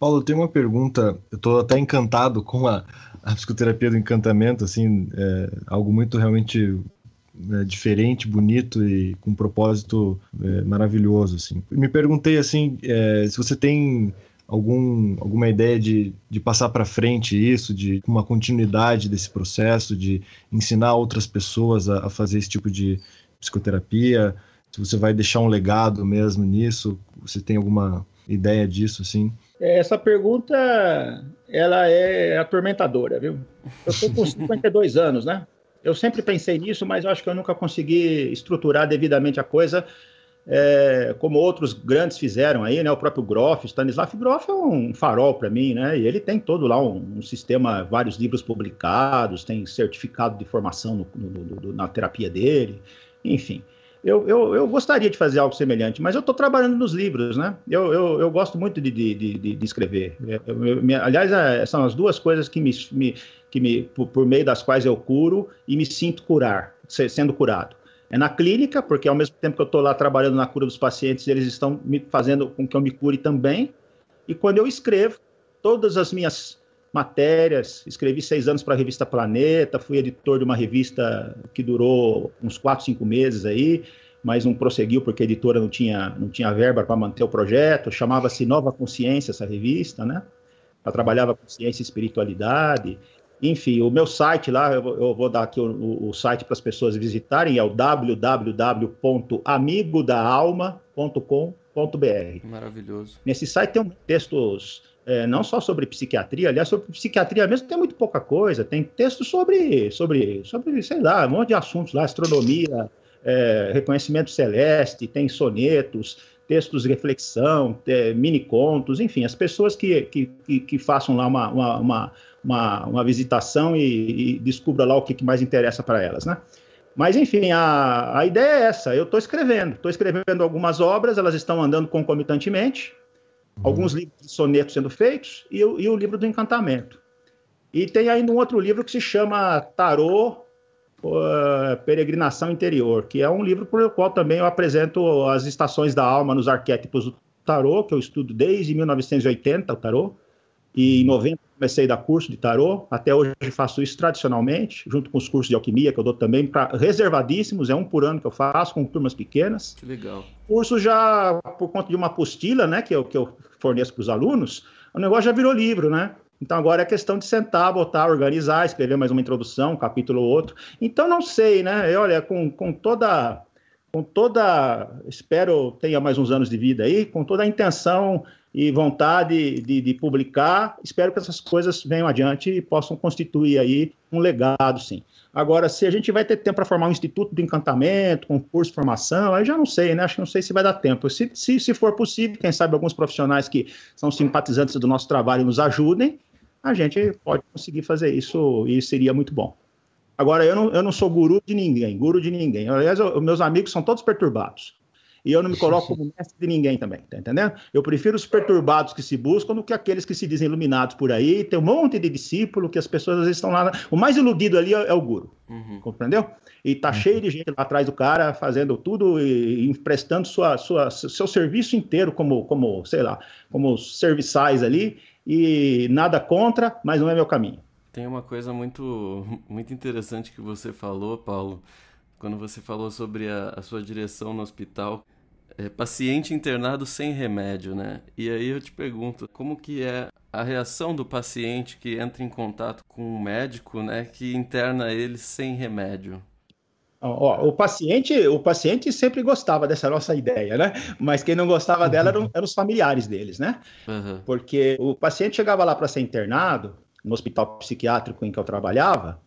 Paulo, tem uma pergunta. Eu estou até encantado com a, a psicoterapia do encantamento, assim, é algo muito realmente é, diferente, bonito e com um propósito é, maravilhoso, assim. Me perguntei, assim, é, se você tem algum, alguma ideia de, de passar para frente isso, de uma continuidade desse processo, de ensinar outras pessoas a, a fazer esse tipo de psicoterapia, se você vai deixar um legado mesmo nisso, você tem alguma ideia disso, assim? Essa pergunta, ela é atormentadora, viu? Eu estou com 52 anos, né? Eu sempre pensei nisso, mas eu acho que eu nunca consegui estruturar devidamente a coisa, é, como outros grandes fizeram aí, né? O próprio Groff, Stanislav Groff é um farol para mim, né? E ele tem todo lá um, um, sistema, vários livros publicados, tem certificado de formação no, no, no, na terapia dele, enfim. Eu, eu, eu, gostaria de fazer algo semelhante, mas eu estou trabalhando nos livros, né? Eu, eu, eu gosto muito de, de, de, de escrever. Eu, me, aliás, é, são as duas coisas que me, me que me por, por, meio das quais eu curo e me sinto curar, sendo curado. É na clínica, porque ao mesmo tempo que eu estou lá trabalhando na cura dos pacientes, eles estão me fazendo com que eu me cure também. E quando eu escrevo, todas as minhas matérias, escrevi seis anos para a revista Planeta, fui editor de uma revista que durou uns quatro, cinco meses aí, mas não prosseguiu porque a editora não tinha, não tinha verba para manter o projeto, chamava-se Nova Consciência essa revista, né? Ela trabalhava com ciência e espiritualidade, enfim, o meu site lá, eu vou, dar aqui o, o site para as pessoas visitarem, é o www.amigodaalma.com.br. Maravilhoso. Nesse site tem textos é, não só sobre psiquiatria, aliás, sobre psiquiatria mesmo tem muito pouca coisa, tem textos sobre, sobre, sobre sei lá, um monte de assuntos lá, astronomia, é, reconhecimento celeste, tem sonetos, textos de reflexão, é, mini contos, enfim, as pessoas que, que, que, façam lá uma, uma, uma, uma visitação e, e descubra lá o que, que mais interessa para elas, né? Mas, enfim, a, a ideia é essa. Eu estou escrevendo. Estou escrevendo algumas obras, elas estão andando concomitantemente alguns livros de sonetos sendo feitos e, e, o livro do encantamento. E tem ainda um outro livro que se chama Tarô uh, Peregrinação Interior, que é um livro por o qual também eu apresento as estações da alma nos arquétipos do tarô, que eu estudo desde 1980, o tarô, e em 90 comecei a dar curso de tarô, até hoje faço isso tradicionalmente, junto com os cursos de alquimia que eu dou também, para reservadíssimos, é um por ano que eu faço, com turmas pequenas. Que legal. Curso já por conta de uma apostila, né, que eu, que eu forneço para os alunos, o negócio já virou livro, né? Então agora é questão de sentar, botar, organizar, escrever mais uma introdução, um capítulo ou outro. Então não sei, né? Olha, com, com toda com toda, espero tenha mais uns anos de vida aí, com toda a intenção e vontade de, de, publicar. Espero que essas coisas venham adiante e possam constituir aí um legado, sim. Agora, se a gente vai ter tempo para formar um instituto de encantamento, com curso de formação, aí já não sei, né? Acho que não sei se vai dar tempo. Se, se, se for possível, quem sabe alguns profissionais que são simpatizantes do nosso trabalho nos ajudem, a gente pode conseguir fazer isso e seria muito bom. Agora, eu não, eu não sou guru de ninguém, guru de ninguém. Aliás, eu, meus amigos são todos perturbados. E eu não me coloco como mestre de ninguém também, tá entendendo? Eu prefiro os perturbados que se buscam do que aqueles que se dizem iluminados por aí. Tem um monte de discípulo que as pessoas às vezes estão lá. O mais iludido ali é, é o guru, uhum. compreendeu? E tá uhum. cheio de gente lá atrás do cara fazendo tudo e emprestando sua, sua, seu serviço inteiro como, como, sei lá, como serviçais ali. E nada contra, mas não é meu caminho. Tem uma coisa muito, muito interessante que você falou, Paulo, quando você falou sobre a, a sua direção no hospital, é, paciente internado sem remédio, né? E aí eu te pergunto, como que é a reação do paciente que entra em contato com um médico, né, que interna ele sem remédio? Ó, o paciente, o paciente sempre gostava dessa nossa ideia, né? Mas quem não gostava dela eram, eram os familiares deles, né? Uhum. Porque o paciente chegava lá para ser internado no hospital psiquiátrico em que eu trabalhava,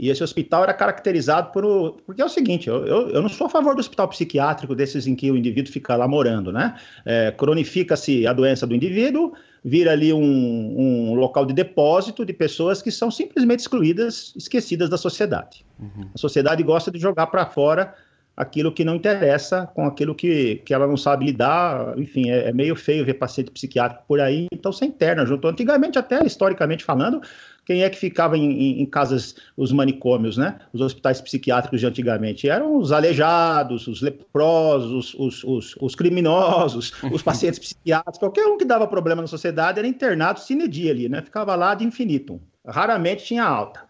e esse hospital era caracterizado por. Porque é o seguinte, eu, eu, eu, não sou a favor do hospital psiquiátrico, desses em que o indivíduo fica lá morando, né? É, cronifica-se a doença do indivíduo, vira ali um, um, local de depósito de pessoas que são simplesmente excluídas, esquecidas da sociedade. Uhum. A sociedade gosta de jogar para fora aquilo que não interessa com aquilo que, que ela não sabe lidar. Enfim, é, é meio feio ver paciente psiquiátrico por aí, então você interna junto. Antigamente, até historicamente falando, quem é que ficava em, em, em, casas, os manicômios, né? Os hospitais psiquiátricos de antigamente? Eram os aleijados, os leprosos, os, os, os criminosos, os pacientes psiquiátricos, qualquer um que dava problema na sociedade era internado sine die ali, né? Ficava lá de infinitum. Raramente tinha alta.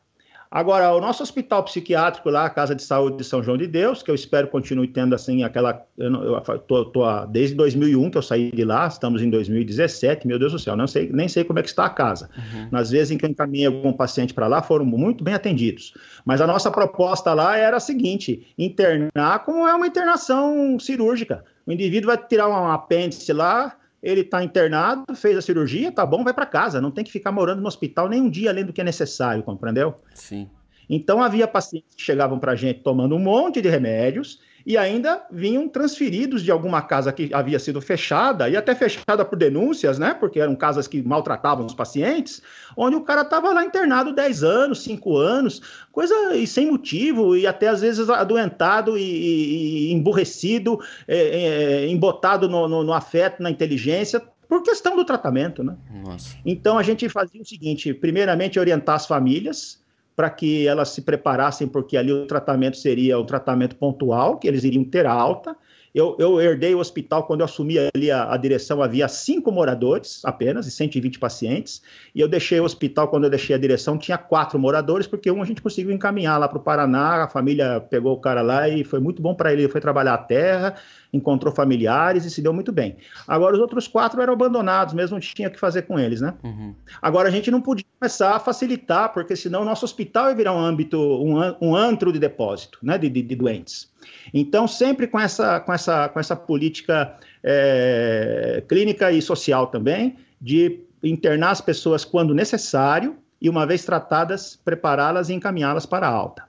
Agora, o nosso hospital psiquiátrico lá, a Casa de Saúde de São João de Deus, que eu espero continue tendo assim aquela. Eu, eu tô, tô desde 2001 que eu saí de lá, estamos em 2017, meu Deus do céu, não sei, nem sei como é que está a casa. Uhum. Nas vezes em que eu encaminhei algum paciente para lá, foram muito bem atendidos. Mas a nossa proposta lá era a seguinte: internar como é uma internação cirúrgica. O indivíduo vai tirar um apêndice lá, ele está internado, fez a cirurgia, tá bom, vai para casa. Não tem que ficar morando no hospital nem um dia além do que é necessário, compreendeu? Sim. Então havia pacientes que chegavam para a gente tomando um monte de remédios e ainda vinham transferidos de alguma casa que havia sido fechada, e até fechada por denúncias, né? Porque eram casas que maltratavam os pacientes, onde o cara estava lá internado 10 anos, 5 anos, coisa e sem motivo, e até às vezes adoentado e, e, e emburrecido, é, é, embotado no, no, no afeto, na inteligência, por questão do tratamento, né? Nossa. Então a gente fazia o seguinte: primeiramente orientar as famílias, para que elas se preparassem, porque ali o tratamento seria um tratamento pontual, que eles iriam ter alta. Eu, eu herdei o hospital quando eu assumi ali a, a, direção, havia cinco moradores apenas e 120 pacientes. E eu deixei o hospital, quando eu deixei a direção, tinha quatro moradores, porque um a gente conseguiu encaminhar lá para o Paraná, a família pegou o cara lá e foi muito bom para ele. Ele foi trabalhar a terra, encontrou familiares e se deu muito bem. Agora, os outros quatro eram abandonados, mesmo não tinha o que fazer com eles, né? Uhum. Agora, a gente não podia começar a facilitar, porque senão o nosso hospital ia virar um âmbito, um, um antro de depósito, né, de, de, de doentes. Então, sempre com essa, com essa, com essa política é, clínica e social também, de internar as pessoas quando necessário e, uma vez tratadas, prepará-las e encaminhá-las para a alta.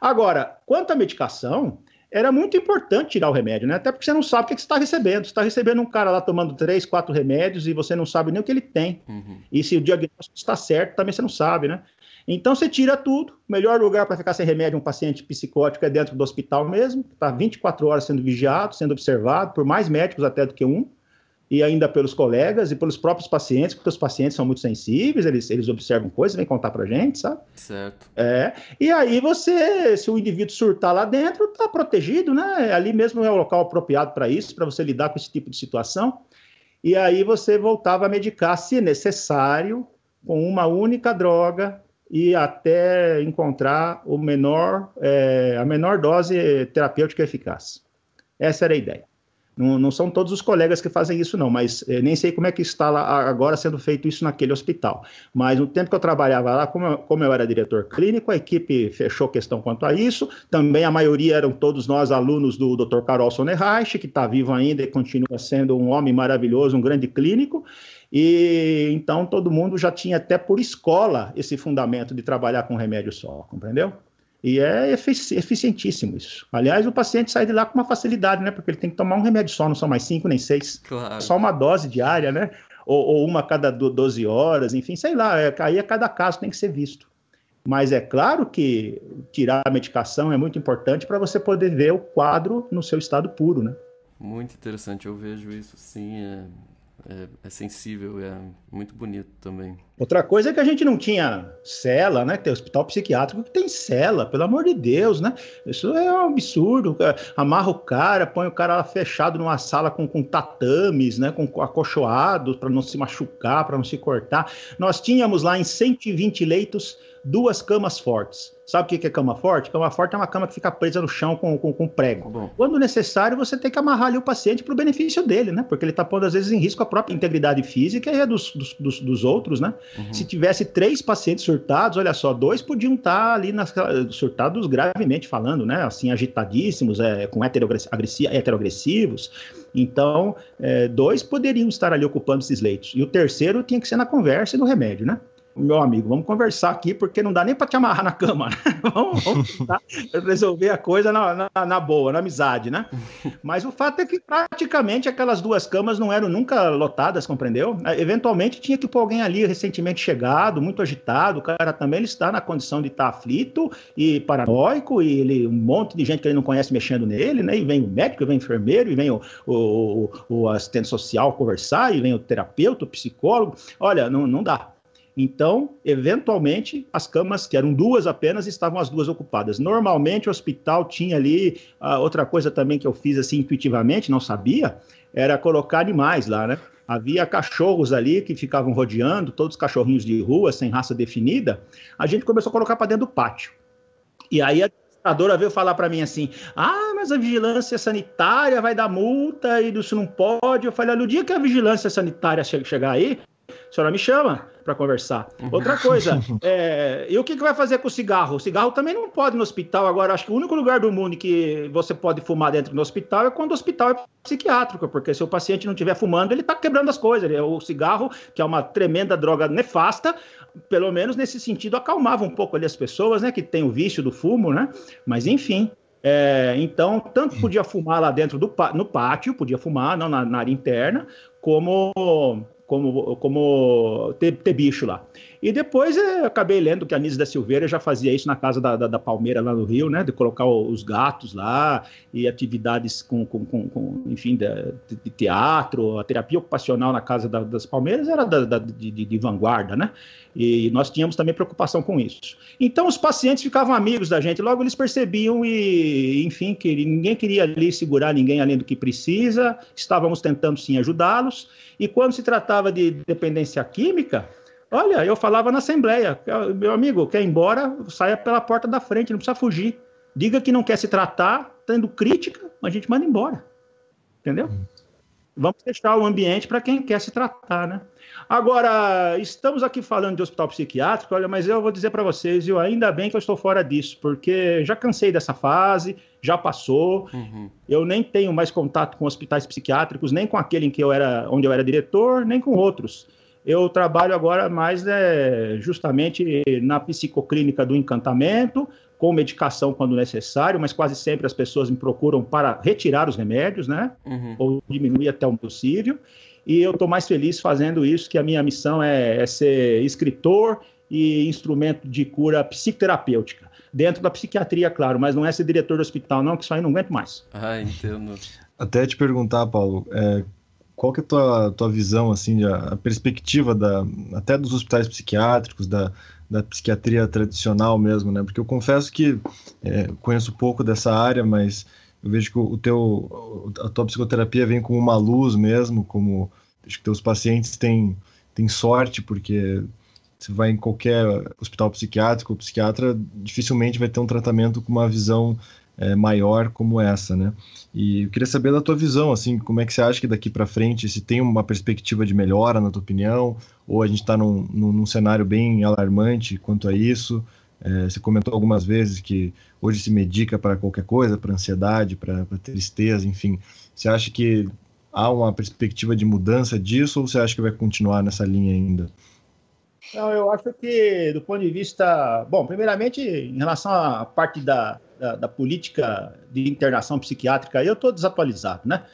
Agora, quanto à medicação, era muito importante tirar o remédio, né? Até porque você não sabe o que você está recebendo. Você está recebendo um cara lá tomando três, quatro remédios e você não sabe nem o que ele tem. Uhum. E se o diagnóstico está certo, também você não sabe, né? Então você tira tudo. O melhor lugar para ficar sem remédio um paciente psicótico é dentro do hospital mesmo. Está 24 horas sendo vigiado, sendo observado por mais médicos até do que um e ainda pelos colegas e pelos próprios pacientes, porque os pacientes são muito sensíveis, eles, eles observam coisas, vêm contar pra gente, sabe? Certo. É, e aí você, se o indivíduo surtar lá dentro, tá protegido, né? Ali mesmo é o local apropriado para isso, para você lidar com esse tipo de situação. E aí você voltava a medicar, se necessário, com uma única droga e até encontrar o menor, é, a menor dose terapêutica eficaz. Essa era a ideia. Não, não, são todos os colegas que fazem isso, não, mas eh, nem sei como é que está lá agora sendo feito isso naquele hospital. Mas no tempo que eu trabalhava lá, como eu, como eu era diretor clínico, a equipe fechou questão quanto a isso. Também a maioria eram todos nós alunos do Dr. Carol Sonnerreich, que está vivo ainda e continua sendo um homem maravilhoso, um grande clínico. E então todo mundo já tinha até por escola esse fundamento de trabalhar com remédio só, compreendeu? E é efici eficientíssimo isso. Aliás, o paciente sai de lá com uma facilidade, né? Porque ele tem que tomar um remédio só, não são mais cinco nem seis. Claro. Só uma dose diária, né? Ou, ou uma a cada 12 horas, enfim, sei lá. É, aí a cada caso tem que ser visto. Mas é claro que tirar a medicação é muito importante para você poder ver o quadro no seu estado puro, né? Muito interessante, eu vejo isso sim. É é, é, sensível, é muito bonito também. Outra coisa é que a gente não tinha cela, né? Tem hospital psiquiátrico que tem cela, pelo amor de Deus, né? Isso é um absurdo. Amarra o cara, põe o cara fechado numa sala com, com tatames, né? Com acolchoados para não se machucar, para não se cortar. Nós tínhamos lá em 120 leitos duas camas fortes. Sabe o que é cama forte? Cama forte é uma cama que fica presa no chão com, com, com prego. Bom. Quando necessário, você tem que amarrar ali o paciente para o benefício dele, né? Porque ele está pondo, às vezes, em risco a própria integridade física e a dos, dos, dos outros, né? Uhum. Se tivesse três pacientes surtados, olha só, dois podiam estar tá ali nas, surtados gravemente falando, né? Assim, agitadíssimos, é, com heteroagressivos. Então, é, dois poderiam estar ali ocupando esses leitos. E o terceiro tinha que ser na conversa e no remédio, né? Meu amigo, vamos conversar aqui, porque não dá nem para te amarrar na cama, né? vamos, vamos resolver a coisa na, na, na, boa, na amizade, né? Mas o fato é que praticamente aquelas duas camas não eram nunca lotadas, compreendeu? Eventualmente tinha que pôr alguém ali recentemente chegado, muito agitado, o cara também ele está na condição de estar aflito e paranoico, e ele, um monte de gente que ele não conhece mexendo nele, né? E vem o médico, vem o enfermeiro, e vem o, o, o assistente social conversar, e vem o terapeuta, o psicólogo. Olha, não, não dá Então, eventualmente, as camas, que eram duas apenas, estavam as duas ocupadas. Normalmente, o hospital tinha ali, uh, outra coisa também que eu fiz assim intuitivamente, não sabia, era colocar animais lá, né? Havia cachorros ali que ficavam rodeando, todos cachorrinhos de rua, sem raça definida. A gente começou a colocar para dentro do pátio. E aí a administradora veio falar para mim assim: ah, mas a vigilância sanitária vai dar multa e isso não pode. Eu falei: olha, no dia que a vigilância sanitária chegar aí, a senhora me chama para conversar. Outra coisa, é, e o que, que vai fazer com o cigarro? O cigarro também não pode no hospital. Agora, acho que o único lugar do mundo que você pode fumar dentro do hospital é quando o hospital é psiquiátrico, porque se o paciente não estiver fumando, ele está quebrando as coisas. O cigarro, que é uma tremenda droga nefasta, pelo menos nesse sentido, acalmava um pouco ali as pessoas, né, que tem o vício do fumo, né? Mas enfim. É, então, tanto podia fumar lá dentro do no pátio, podia fumar, não na, na área interna, como como, como ter, ter bicho lá. E depois eu acabei lendo que a Nise da Silveira já fazia isso na casa da, da, da, Palmeira lá no Rio, né? De colocar os gatos lá e atividades com, com, com, com enfim, de, de, teatro, a terapia ocupacional na casa da, das Palmeiras era da, de, de, vanguarda, né? E nós tínhamos também preocupação com isso. Então os pacientes ficavam amigos da gente, logo eles percebiam e, enfim, que ninguém queria ali segurar ninguém além do que precisa, estávamos tentando sim ajudá-los. E quando se tratava de dependência química, Olha, eu falava na Assembleia, meu amigo, quer ir embora, saia pela porta da frente, não precisa fugir. Diga que não quer se tratar, tendo crítica, a gente manda embora. Entendeu? Vamos deixar o ambiente para quem quer se tratar, né? Agora, estamos aqui falando de hospital psiquiátrico, olha, mas eu vou dizer para vocês, eu ainda bem que eu estou fora disso, porque já cansei dessa fase, já passou. Uhum. Eu nem tenho mais contato com hospitais psiquiátricos, nem com aquele em que eu era, onde eu era diretor, nem com outros. Eu trabalho agora mais é, justamente na psicoclínica do encantamento, com medicação quando necessário, mas quase sempre as pessoas me procuram para retirar os remédios, né? Uhum. Ou diminuir até o possível. E eu estou mais feliz fazendo isso, que a minha missão é, é ser escritor e instrumento de cura psicoterapêutica dentro da psiquiatria, claro, mas não é ser diretor do hospital, não, que isso aí não aguento mais. Ah, entendo. Até te perguntar, Paulo, é, qual que é a tua, tua visão, assim, a, a, perspectiva da, até dos hospitais psiquiátricos, da, da psiquiatria tradicional mesmo, né? Porque eu confesso que é, conheço pouco dessa área, mas eu vejo que o, teu, a tua psicoterapia vem com uma luz mesmo, como acho que teus pacientes têm, têm sorte, porque você vai em qualquer hospital psiquiátrico ou psiquiatra, dificilmente vai ter um tratamento com uma visão é, maior como essa, né? E eu queria saber da tua visão, assim, como é que você acha que daqui para frente, se tem uma perspectiva de melhora, na tua opinião, ou a gente está num, num, num, cenário bem alarmante quanto a isso? É, você comentou algumas vezes que hoje se medica para qualquer coisa, para ansiedade, para tristeza, enfim. Você acha que há uma perspectiva de mudança disso ou você acha que vai continuar nessa linha ainda? Não, eu acho que, do ponto de vista. Bom, primeiramente, em relação à parte da, da, da política de internação psiquiátrica, eu estou desatualizado, né?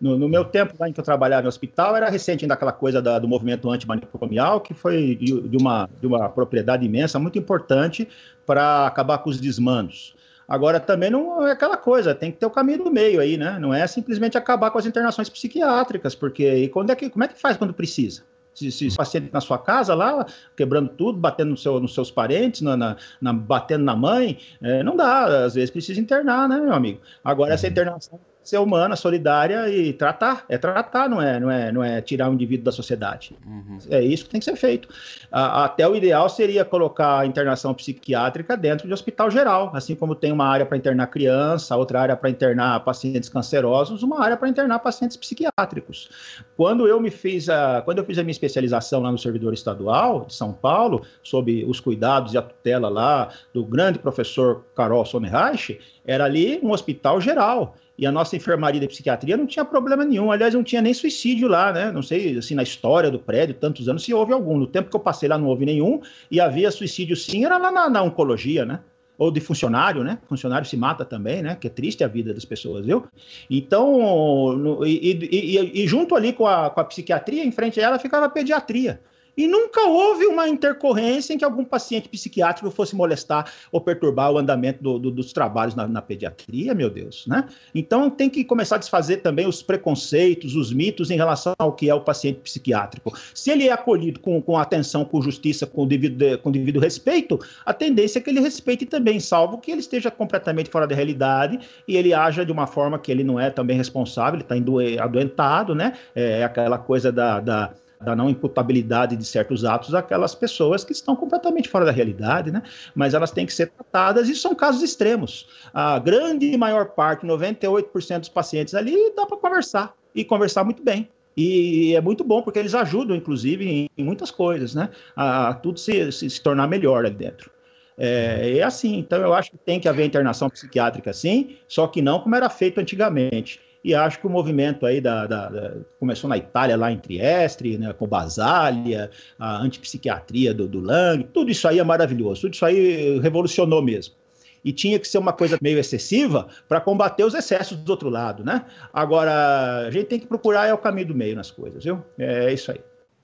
No, no, meu tempo, lá em que eu trabalhava no hospital, era recente ainda aquela coisa da, do movimento antimanicomial, que foi de, de, uma, de uma propriedade imensa, muito importante para acabar com os desmandos. Agora, também não é aquela coisa, tem que ter o caminho do meio aí, né? Não é simplesmente acabar com as internações psiquiátricas, porque quando é que, como é que faz quando precisa? Se, se na sua casa lá, quebrando tudo, batendo no seu, nos seus parentes, na, na, na batendo na mãe, é, não dá. Às vezes precisa internar, né, meu amigo? Agora, essa uhum. internação ser humana, solidária e tratar. É tratar, não é, não é, não é tirar o indivíduo da sociedade. Uhum. É isso que tem que ser feito. até o ideal seria colocar a internação psiquiátrica dentro de hospital geral, assim como tem uma área para internar criança, outra área para internar pacientes cancerosos, uma área para internar pacientes psiquiátricos. Quando eu me fiz a, quando eu fiz a minha especialização lá no servidor estadual de São Paulo, sob os cuidados e a tutela lá do grande professor Carol Sommerreich, era ali um hospital geral. E a nossa enfermaria de psiquiatria não tinha problema nenhum. Aliás, não tinha nem suicídio lá, né? Não sei, assim, na história do prédio, tantos anos, se houve algum. No tempo que eu passei lá não houve nenhum. E havia suicídio sim, era lá na, na oncologia, né? Ou de funcionário, né? Funcionário se mata também, né? Que é triste a vida das pessoas, viu? Então, no, e, e, e, e, junto ali com a, com a psiquiatria, em frente a ela ficava a pediatria. E nunca houve uma intercorrência em que algum paciente psiquiátrico fosse molestar ou perturbar o andamento do, do, dos trabalhos na, na, pediatria, meu Deus, né? Então tem que começar a desfazer também os preconceitos, os mitos em relação ao que é o paciente psiquiátrico. Se ele é acolhido com, com atenção, com justiça, com devido, com devido respeito, a tendência é que ele respeite também, salvo que ele esteja completamente fora da realidade e ele haja de uma forma que ele não é também responsável, ele está adoentado, né? É aquela coisa da, da da não imputabilidade de certos atos àquelas pessoas que estão completamente fora da realidade, né? Mas elas têm que ser tratadas e são casos extremos. A grande maior parte, 98% dos pacientes ali, dá para conversar e conversar muito bem. E é muito bom porque eles ajudam, inclusive, em, em muitas coisas, né? A, a tudo se, se, se, tornar melhor ali dentro. É, é assim, então eu acho que tem que haver internação psiquiátrica sim, só que não como era feito antigamente e acho que o movimento aí da, da, da, começou na Itália, lá em Trieste, né, com Basália, a antipsiquiatria do, do Lang, tudo isso aí é maravilhoso, tudo isso aí revolucionou mesmo. E tinha que ser uma coisa meio excessiva para combater os excessos do outro lado, né? Agora, a gente tem que procurar é o caminho do meio nas coisas, viu? É isso aí.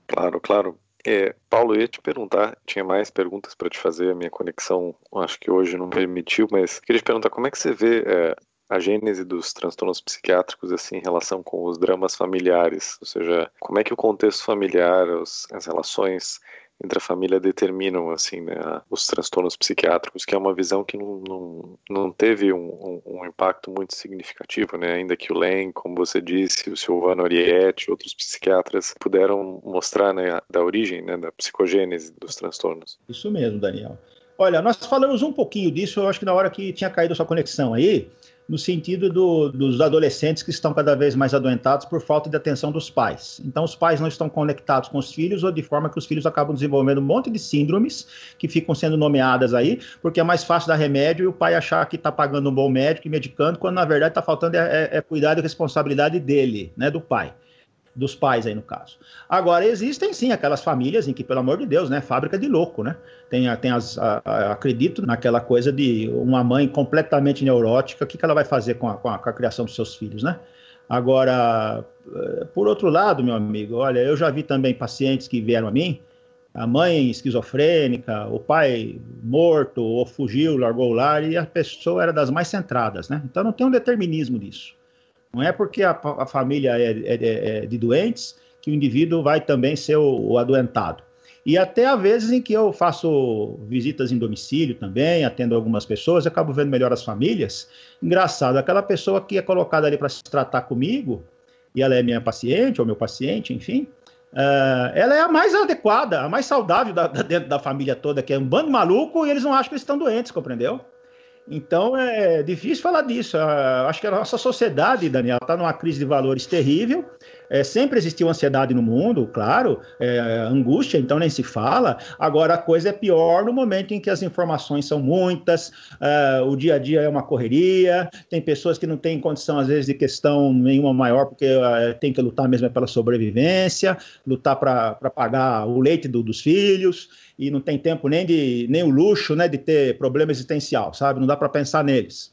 Claro, claro. É, Paulo, eu ia te perguntar, tinha mais perguntas para te fazer, a minha conexão acho que hoje não permitiu, mas queria te perguntar como é que você vê é, a gênese dos transtornos psiquiátricos assim em relação com os dramas familiares, ou seja, como é que o contexto familiar, os, as relações entre a família determinam assim né, os transtornos psiquiátricos, que é uma visão que não, não, não teve um, um, um, impacto muito significativo, né? ainda que o Len, como você disse, o Silvano Orietti, outros psiquiatras puderam mostrar né, da origem, né, da psicogênese dos transtornos. Isso mesmo, Daniel. Olha, nós falamos um pouquinho disso, eu acho que na hora que tinha caído a sua conexão aí, no sentido do, dos adolescentes que estão cada vez mais adoentados por falta de atenção dos pais. Então, os pais não estão conectados com os filhos, ou de forma que os filhos acabam desenvolvendo um monte de síndromes que ficam sendo nomeadas aí, porque é mais fácil dar remédio e o pai achar que está pagando um bom médico e medicando, quando na verdade está faltando é, é, é cuidado e responsabilidade dele, né, do pai dos pais aí no caso. Agora, existem sim aquelas famílias em que, pelo amor de Deus, né, fábrica de louco, né? Tem, tem as, a, a, acredito naquela coisa de uma mãe completamente neurótica, o que, que ela vai fazer com a, com a, com a criação dos seus filhos, né? Agora, eh, por outro lado, meu amigo, olha, eu já vi também pacientes que vieram a mim, a mãe esquizofrênica, o pai morto ou fugiu, largou o lar, e a pessoa era das mais centradas, né? Então não tem um determinismo disso. Não é porque a, a família é, é, é, de doentes que o indivíduo vai também ser o, o adoentado. E até há vezes em que eu faço visitas em domicílio também, atendo algumas pessoas, acabo vendo melhor as famílias. Engraçado, aquela pessoa que é colocada ali para se tratar comigo, e ela é minha paciente, ou meu paciente, enfim, uh, ela é a mais adequada, a mais saudável da, da, dentro da família toda, que é um bando maluco e eles não acham que eles estão doentes, compreendeu? Então é difícil falar disso. Ah, acho que a nossa sociedade, Daniel, está numa crise de valores terrível. É, sempre existiu ansiedade no mundo, claro, é, angústia, então nem se fala. Agora a coisa é pior no momento em que as informações são muitas, uh, o dia a dia é uma correria, tem pessoas que não têm condição, às vezes, de questão nenhuma maior, porque uh, tem que lutar mesmo pela sobrevivência, lutar para pagar o leite do, dos filhos e não tem tempo nem de nem o luxo, né, de ter problema existencial, sabe? Não dá para pensar neles.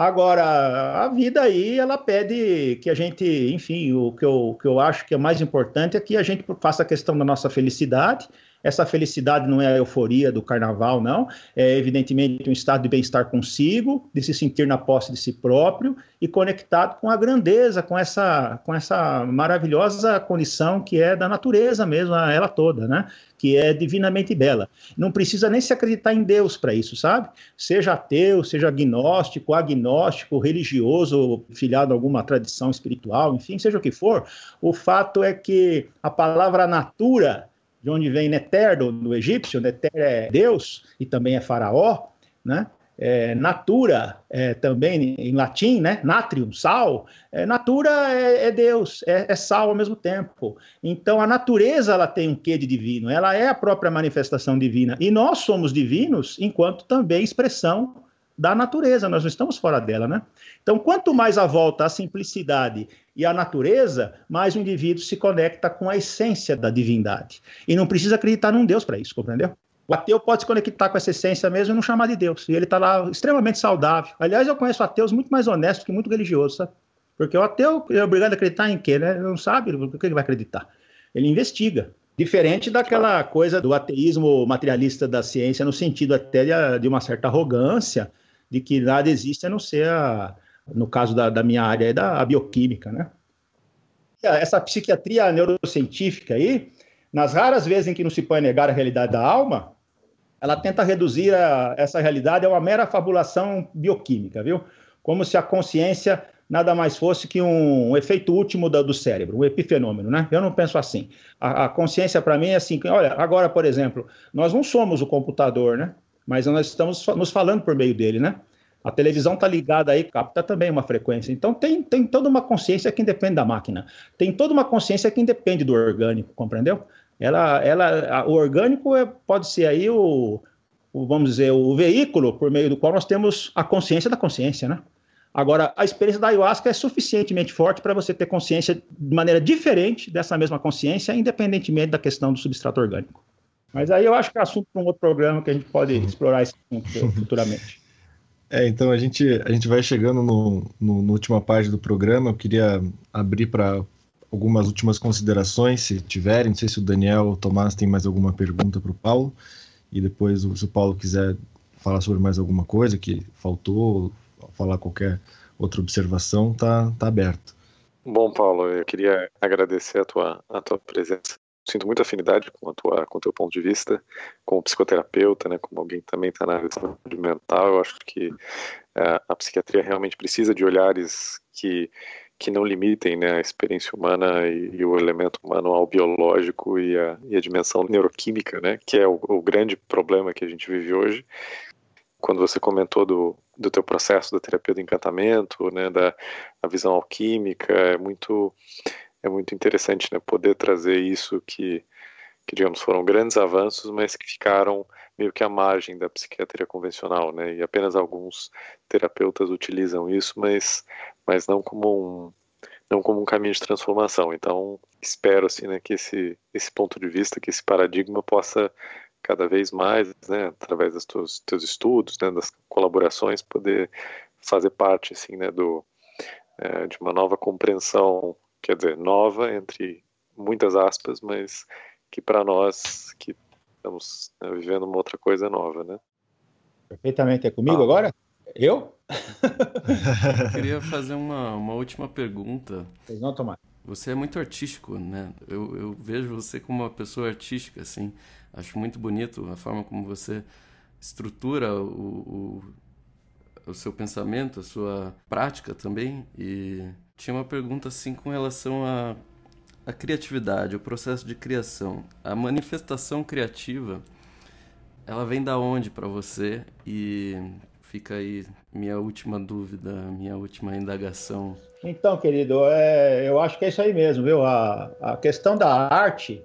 Agora, a vida aí, ela pede que a gente, enfim, o que, eu, que eu acho que é mais importante é que a gente faça a questão da nossa felicidade, essa felicidade não é a euforia do carnaval, não. É evidentemente um estado de bem-estar consigo, de se sentir na posse de si próprio e conectado com a grandeza, com essa, com essa maravilhosa condição que é da natureza mesmo, ela toda, né? Que é divinamente bela. Não precisa nem se acreditar em Deus para isso, sabe? Seja ateu, seja agnóstico, agnóstico, religioso, filiado a alguma tradição espiritual, enfim, seja o que for. O fato é que a palavra natura de onde vem Neter, do, do egípcio, Neter é Deus e também é faraó, né? É, natura é, também em latim, né? Natrium, sal. É, natura é, é Deus, é, é, sal ao mesmo tempo. Então a natureza ela tem um quê de divino? Ela é a própria manifestação divina e nós somos divinos enquanto também expressão da natureza. Nós não estamos fora dela, né? Então quanto mais a volta à simplicidade e a natureza, mais o indivíduo se conecta com a essência da divindade. E não precisa acreditar num Deus para isso, compreendeu? O ateu pode se conectar com essa essência mesmo e não chamar de Deus. E ele está lá extremamente saudável. Aliás, eu conheço ateus muito mais honestos que muito religiosos, sabe? Porque o ateu é obrigado a acreditar em quê, né? Ele não sabe o que ele vai acreditar. Ele investiga. Diferente daquela coisa do ateísmo materialista da ciência, no sentido até de uma certa arrogância, de que nada existe a não ser, a, no caso da, da minha área, da bioquímica, né? Essa psiquiatria neurocientífica aí, nas raras vezes em que não se pode negar a realidade da alma, ela tenta reduzir a, essa realidade a uma mera fabulação bioquímica, viu? Como se a consciência nada mais fosse que um, um efeito último do, cérebro, um epifenômeno, né? Eu não penso assim. A, a consciência para mim é assim, olha, agora, por exemplo, nós não somos o computador, né? Mas nós estamos nos falando por meio dele, né? A televisão está ligada aí, capta também uma frequência. Então tem, tem toda uma consciência que independe da máquina. Tem toda uma consciência que independe do orgânico, compreendeu? Ela, ela, o orgânico é, pode ser aí o, o, vamos dizer, o veículo por meio do qual nós temos a consciência da consciência, né? Agora, a experiência da ayahuasca é suficientemente forte para você ter consciência de maneira diferente dessa mesma consciência, independentemente da questão do substrato orgânico. Mas aí eu acho que é assunto para um outro programa que a gente pode uhum. explorar esse assunto futuramente. É, então a gente, a gente vai chegando no, no, no última parte do programa. Eu queria abrir para algumas últimas considerações, se tiverem. Não sei se o Daniel ou o Tomás tem mais alguma pergunta para o Paulo. E depois, se o Paulo quiser falar sobre mais alguma coisa que faltou, falar qualquer outra observação, tá, tá aberto. Bom, Paulo, eu queria agradecer a tua, a tua presença. Sinto muita afinidade com a tua, com o teu ponto de vista, como psicoterapeuta, né, como alguém que também está na de saúde mental. Eu acho que é, a psiquiatria realmente precisa de olhares que que não limitem né, a experiência humana e, e, o elemento humano ao biológico e a, e a dimensão neuroquímica, né, que é o, o, grande problema que a gente vive hoje quando você comentou do, do teu processo da terapia do encantamento, né, da visão alquímica, é muito é muito interessante, né, poder trazer isso que que digamos foram grandes avanços, mas que ficaram meio que à margem da psiquiatria convencional, né? E apenas alguns terapeutas utilizam isso, mas mas não como um não como um caminho de transformação. Então, espero assim, né, que esse esse ponto de vista, que esse paradigma possa cada vez mais, né, através dos teus, teus estudos, né, das colaborações, poder fazer parte, assim, né, do, é, de uma nova compreensão, quer dizer, nova entre muitas aspas, mas que para nós que estamos né, vivendo uma outra coisa nova, né? Perfeitamente. É comigo ah. agora? Eu? Eu queria fazer uma, uma última pergunta. Vocês não tomar. Você é muito artístico, né? Eu, eu vejo você como uma pessoa artística, assim. Acho muito bonito a forma como você estrutura o, o, o seu pensamento, a sua prática também. E tinha uma pergunta assim com relação a a criatividade, o processo de criação, a manifestação criativa, ela vem da onde para você? E fica aí minha última dúvida, minha última indagação. Então, querido, é, eu acho que é isso aí mesmo, viu? A, a questão da arte,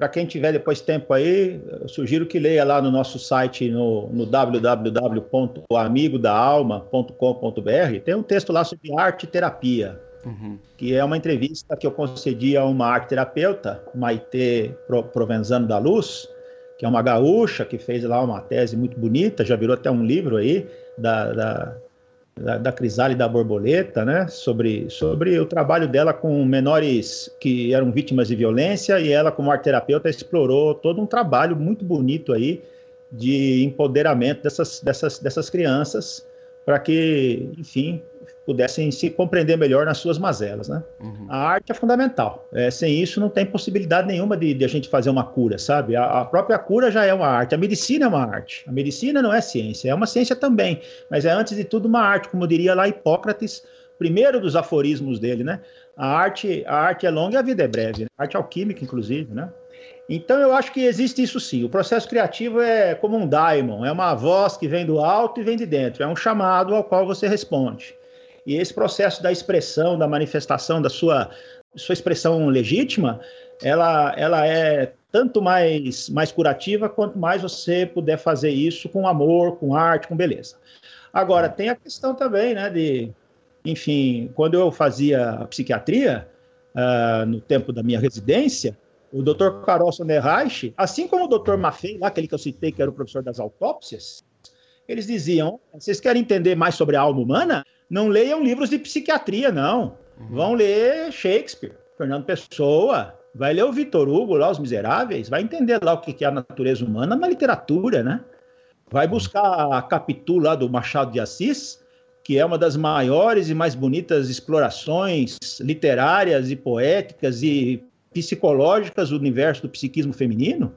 para quem tiver depois tempo aí, eu sugiro que leia lá no nosso site no, no www.amigodaalma.com.br. Tem um texto lá sobre arte e terapia, uhum. que é uma entrevista que eu concedi a uma arte terapeuta, Maite Provenzano da Luz, que é uma gaúcha que fez lá uma tese muito bonita, já virou até um livro aí da, da da, da Crisálida Borboleta, né, sobre, sobre o trabalho dela com menores que eram vítimas de violência e ela, como arte terapeuta, explorou todo um trabalho muito bonito aí de empoderamento dessas, dessas, dessas crianças para que, enfim, pudessem se compreender melhor nas suas mazelas, né? Uhum. A arte é fundamental. É, sem isso não tem possibilidade nenhuma de, de a gente fazer uma cura, sabe? A, a, própria cura já é uma arte. A medicina é uma arte. A medicina não é ciência, é uma ciência também, mas é antes de tudo uma arte, como diria lá Hipócrates, primeiro dos aforismos dele, né? A arte, a arte é longa e a vida é breve. Né? A arte alquímica, inclusive, né? Então eu acho que existe isso sim. O processo criativo é como um daimon, é uma voz que vem do alto e vem de dentro, é um chamado ao qual você responde. E esse processo da expressão, da manifestação da sua, sua expressão legítima, ela, ela é tanto mais, mais curativa quanto mais você puder fazer isso com amor, com arte, com beleza. Agora, tem a questão também, né, de, enfim, quando eu fazia psiquiatria, uh, no tempo da minha residência, o Dr. Carol Sonderreich, assim como o Dr. Maffei, lá aquele que eu citei, que era o professor das autópsias, eles diziam: vocês querem entender mais sobre a alma humana? Não leiam livros de psiquiatria, não. Uhum. Vão ler Shakespeare, Fernando Pessoa, vai ler o Vitor Hugo lá, Os Miseráveis, vai entender lá o que é a natureza humana na literatura, né? Vai buscar a Capitu lá do Machado de Assis, que é uma das maiores e mais bonitas explorações literárias e poéticas e psicológicas do universo do psiquismo feminino.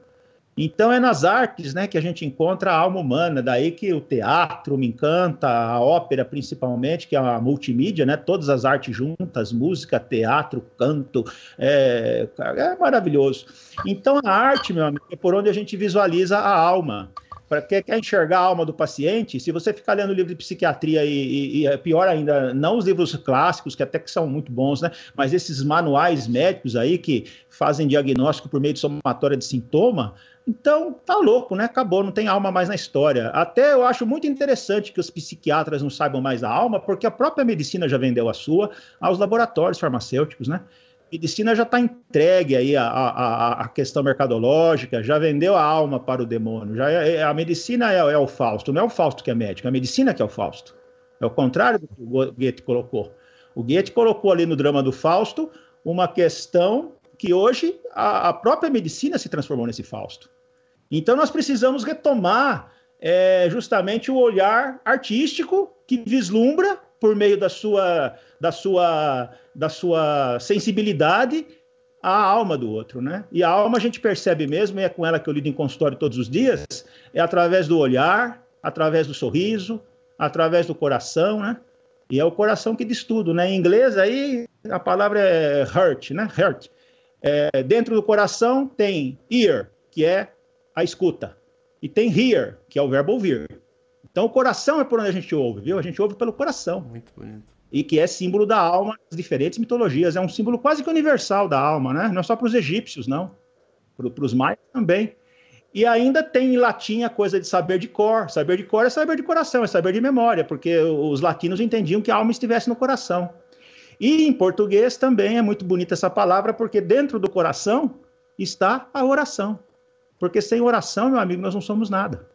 Então é nas artes, né, que a gente encontra a alma humana, daí que o teatro me encanta, a ópera principalmente, que é a multimídia, né, todas as artes juntas, música, teatro, canto, é, é maravilhoso. Então a arte, meu amigo, é por onde a gente visualiza a alma. Para quem quer enxergar a alma do paciente, se você ficar lendo livro de psiquiatria e, e, e, é pior ainda, não os livros clássicos, que até que são muito bons, né? Mas esses manuais médicos aí que fazem diagnóstico por meio de somatória de sintoma, então, tá louco, né? Acabou, não tem alma mais na história. Até eu acho muito interessante que os psiquiatras não saibam mais da alma, porque a própria medicina já vendeu a sua aos laboratórios farmacêuticos, né? Medicina já está entregue aí a, a, a, questão mercadológica, já vendeu a alma para o demônio. Já é, é, a medicina é, é, o Fausto, não é o Fausto que é médico, é a medicina que é o Fausto. É o contrário do que o Goethe colocou. O Goethe colocou ali no drama do Fausto uma questão que hoje a, a própria medicina se transformou nesse Fausto. Então nós precisamos retomar é, justamente o olhar artístico que vislumbra por meio da sua, da sua, da sua sensibilidade a alma do outro, né? E a alma a gente percebe mesmo, e é com ela que eu lido em consultório todos os dias, é através do olhar, através do sorriso, através do coração, né? E é o coração que diz tudo, né? Em inglês aí a palavra é heart, né? Heart. É, dentro do coração tem ear, que é a escuta. E tem hear, que é o verbo ouvir. Então o coração é por onde a gente ouve, viu? A gente ouve pelo coração. Muito bonito. E que é símbolo da alma das diferentes mitologias. É um símbolo quase que universal da alma, né? Não é só para os egípcios, não. Para os maias também. E ainda tem em latim a coisa de saber de cor. Saber de cor é saber de coração, é saber de memória, porque os latinos entendiam que a alma estivesse no coração. E em português também é muito bonita essa palavra, porque dentro do coração está a oração. Porque sem oração, meu amigo, nós não somos nada.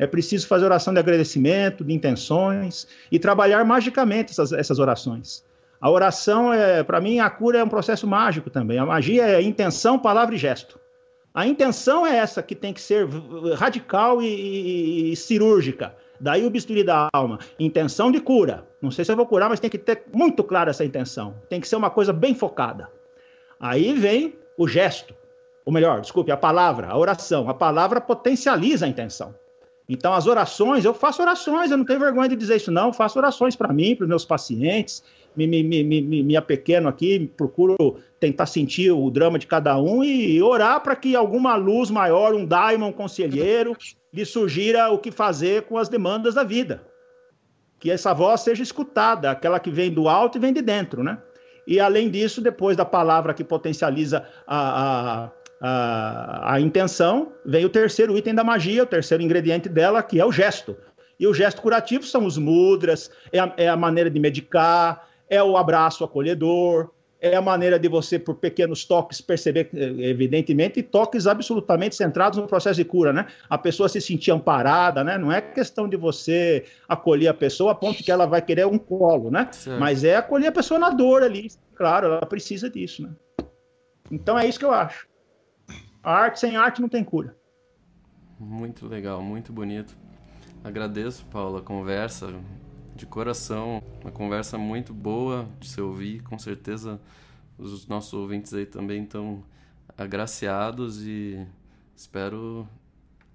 É preciso fazer oração de agradecimento, de intenções e trabalhar magicamente essas, essas orações. A oração, é, para mim, a cura é um processo mágico também. A magia é intenção, palavra e gesto. A intenção é essa que tem que ser radical e, e, e cirúrgica. Daí o bisturi da alma. Intenção de cura. Não sei se eu vou curar, mas tem que ter muito clara essa intenção. Tem que ser uma coisa bem focada. Aí vem o gesto ou melhor, desculpe, a palavra, a oração. A palavra potencializa a intenção. Então, as orações, eu faço orações, eu não tenho vergonha de dizer isso, não. Eu faço orações para mim, para os meus pacientes, me, me, me, me, me apequeno aqui, procuro tentar sentir o drama de cada um e orar para que alguma luz maior, um daimon conselheiro, lhe sugira o que fazer com as demandas da vida. Que essa voz seja escutada, aquela que vem do alto e vem de dentro, né? E além disso, depois da palavra que potencializa a, a a, a intenção, vem o terceiro item da magia, o terceiro ingrediente dela, que é o gesto. E o gesto curativo são os mudras, é a, é a maneira de medicar, é o abraço acolhedor, é a maneira de você, por pequenos toques, perceber, evidentemente, toques absolutamente centrados no processo de cura, né? A pessoa se sentir amparada, né? Não é questão de você acolher a pessoa a ponto que ela vai querer um colo, né? Mas é acolher a pessoa na dor ali. Claro, ela precisa disso, né? Então é isso que eu acho. A arte sem arte não tem cura. Muito legal, muito bonito. Agradeço, Paulo, a conversa de coração, uma conversa muito boa de se ouvir. Com certeza os nossos ouvintes aí também estão agraciados e espero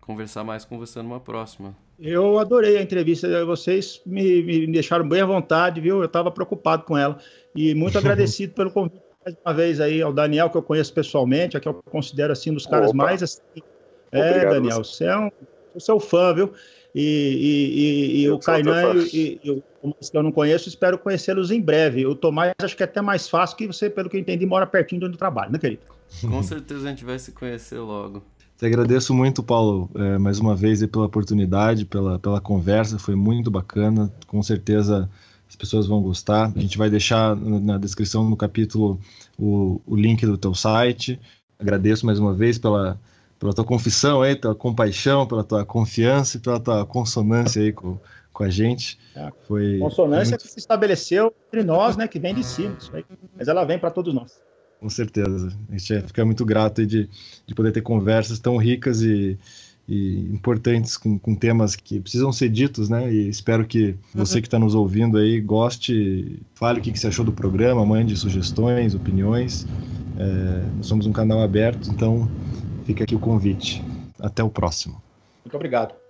conversar mais com você numa próxima. Eu adorei a entrevista, vocês me, me deixaram bem à vontade, viu? Eu estava preocupado com ela e muito agradecido pelo convite mais uma vez aí ao Daniel, que eu conheço pessoalmente, que eu considero assim um dos caras Opa. mais assim. É, Obrigado, Daniel, você é um. Eu sou fã, viu? E, e, e, e o Kainan e, e, que eu não conheço, espero conhecê-los em breve. O Tomás acho que é até mais fácil, que você, pelo que eu entendi, mora pertinho do onde trabalho, né, querido? Com certeza a gente vai se conhecer logo. Te agradeço muito, Paulo, é, mais uma vez pela oportunidade, pela, pela conversa, foi muito bacana. Com certeza as pessoas vão gostar. A gente vai deixar na descrição do capítulo o, o link do teu site. Agradeço mais uma vez pela, pela tua confissão aí, pela compaixão, pela tua confiança e pela tua consonância aí com, com a gente. É, foi, consonância muito... que se estabeleceu entre nós, né, que vem de cima, mas ela vem para todos nós. Com certeza. A gente fica muito grato de, de poder ter conversas tão ricas e, e importantes com, com, temas que precisam ser ditos, né? E espero que você que está nos ouvindo aí goste, fale o que, que você achou do programa, mande sugestões, opiniões. É, nós somos um canal aberto, então fica aqui o convite. Até o próximo. Muito obrigado.